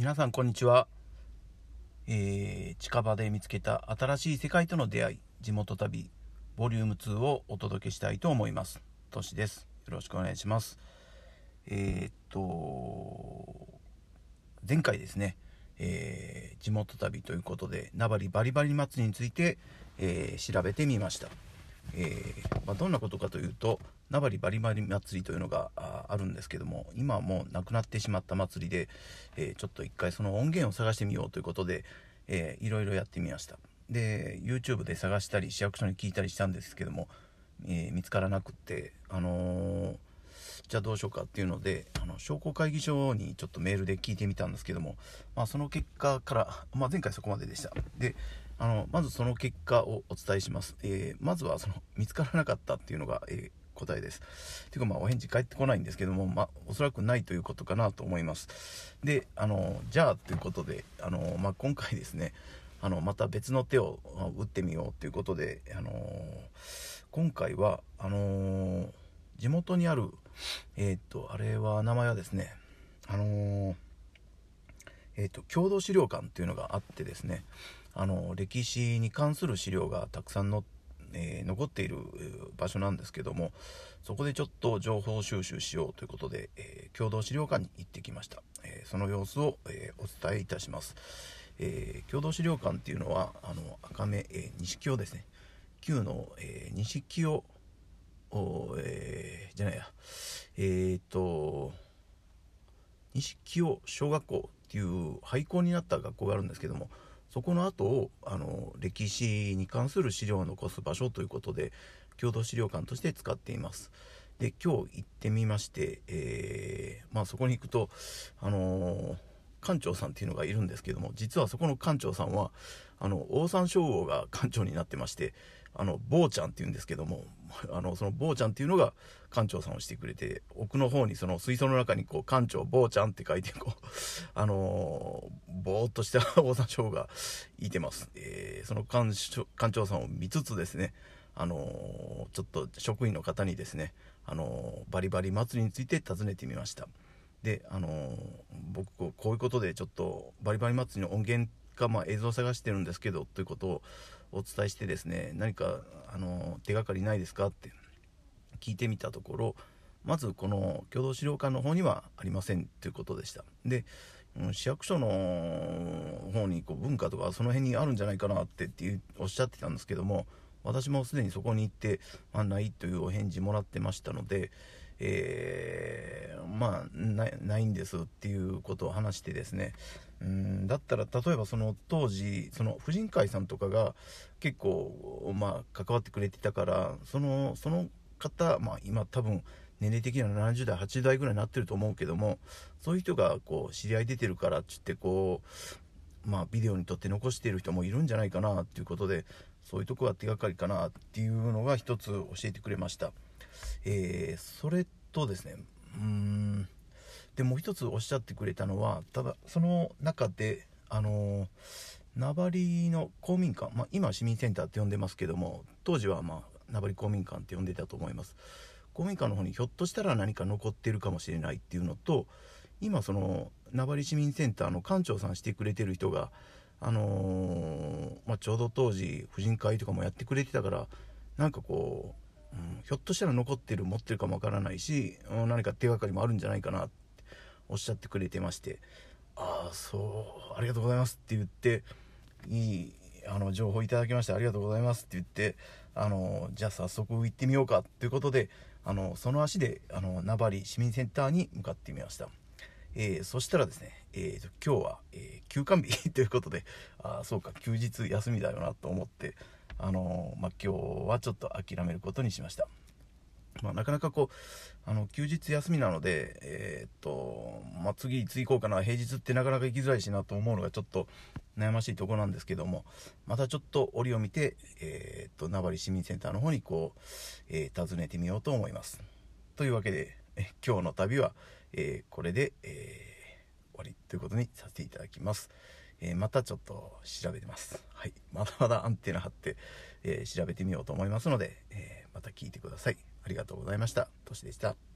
皆さんこんにちは、えー、近場で見つけた新しい世界との出会い地元旅ボリューム2をお届けしたいと思います。としです。よろしくお願いします。えー、っと前回ですね、えー、地元旅ということで名張バリバリ祭りについて、え調べてみました。えー、まあ、どんなことかというと名張バリバリ祭りというのがあるんですけども今はもうなくなってしまった祭りで、えー、ちょっと一回その音源を探してみようということで、えー、いろいろやってみました。で YouTube で探したり市役所に聞いたりしたんですけども、え見つからなくってあのじゃあどうしようかっていうのであの商工会議所にちょっとメールで聞いてみたんですけども、まあ、その結果から、まあ、前回そこまででした。であのまずその結果をお伝えします、えー、まずはその見つからなかったっていうのが、えー、答えです。ていうかまあお返事返ってこないんですけども、まあ、おそらくないということかなと思います。であのじゃあということであの、まあ、今回ですねあのまた別の手を打ってみようということであの今回はあの地元にあるえっ、とあれは名前はですねあのえっ、と郷土資料館っていうのがあってですねあの歴史に関する資料がたくさんの、えー、残っている場所なんですけどもそこでちょっと情報収集しようということで、えー、共同資料館に行ってきました、えー、その様子を、えお伝えいたします、え共同資料館っていうのはあの赤目、え錦尾ですね。旧の、え錦尾えじゃないや。えっと錦尾小学校っていう廃校になった学校があるんですけどもそこの後をあの歴史に関する資料を残す場所ということで共同資料館として使っています。で今日行ってみまして、えー、まあ、そこに行くと、あのー、館長さんっていうのがいるんですけども実はそこの館長さんはあのオオサンショウウオが館長になってましてあの坊ちゃんっていうんですけども あのその坊ちゃんっていうのが館長さんをしてくれて奥の方にその水槽の中にこう館長坊ちゃんって書いてこう あのー、ぼーっとした大山椒がいてます、えー、その館館長さんを見つつですねあのー、ちょっと職員の方にですねあのバリバリ祭りについて尋ねてみました。であの僕こういうことでちょっとバリバリ祭りの音源か、まあ、映像を探してるんですけどということをお伝えしてですね何かあの手がかりないですかって聞いてみたところまずこの共同資料館の方にはありませんということでした。で、市役所の方にこう文化とかその辺にあるんじゃないかなってっておっしゃってたんですけども私もすでにそこに行って、まあ、ないというお返事もらってましたので、えー、まあないんですっていうことを話してですねうんだったら例えばその当時その婦人会さんとかが結構まあ関わってくれてたからそのその方まあ今多分年齢的には70代80代ぐらいになってると思うけどもそういう人がこう知り合い出てるからっつってこうまあビデオに撮って残している人もいるんじゃないかなっていうことでそういうとこが手がかりかなっていうのが一つ教えてくれました。えー、それとですねうんでもう一つおっしゃってくれたのはただその中であの名張の公民館、まあ、今は市民センターって呼んでますけども当時はまあ名張公民館って呼んでたと思います。公民館の方にひょっとしたら何か残ってるかもしれないっていうのと今その名張市民センターの館長さんしてくれてる人があのー、まあ、ちょうど当時婦人会とかもやってくれてたからなんかこう、うん、ひょっとしたら残ってる持ってるかもわからないし、うん、何か手がかりもあるんじゃないかなっておっしゃってくれてましてああそうありがとうございますって言っていいあの情報いただきましてありがとうございますって言ってあのじゃあ早速行ってみようかということであのその足であの名張市民センターに向かってみました、えー、そしたらですね、えー、今日は、えー、休館日 ということであそうか休日休みだよなと思ってあのまあ、今日はちょっと諦めることにしましたまあ、なかなかこうあの休日休みなので、えー、っとまあ、次いつ行こうかな平日ってなかなか行きづらいしなと思うのがちょっと悩ましいとこなんですけどもまたちょっと折を見て、えー、っと名張市民センターの方にこう、えー、訪ねてみようと思います。というわけでえ今日の旅は、えこれで、え終わりということにさせていただきます。えまたちょっと調べてます。はい、まだまだアンテナ張って、え調べてみようと思いますので、えまた聞いてください。ありがとうございました。としでした。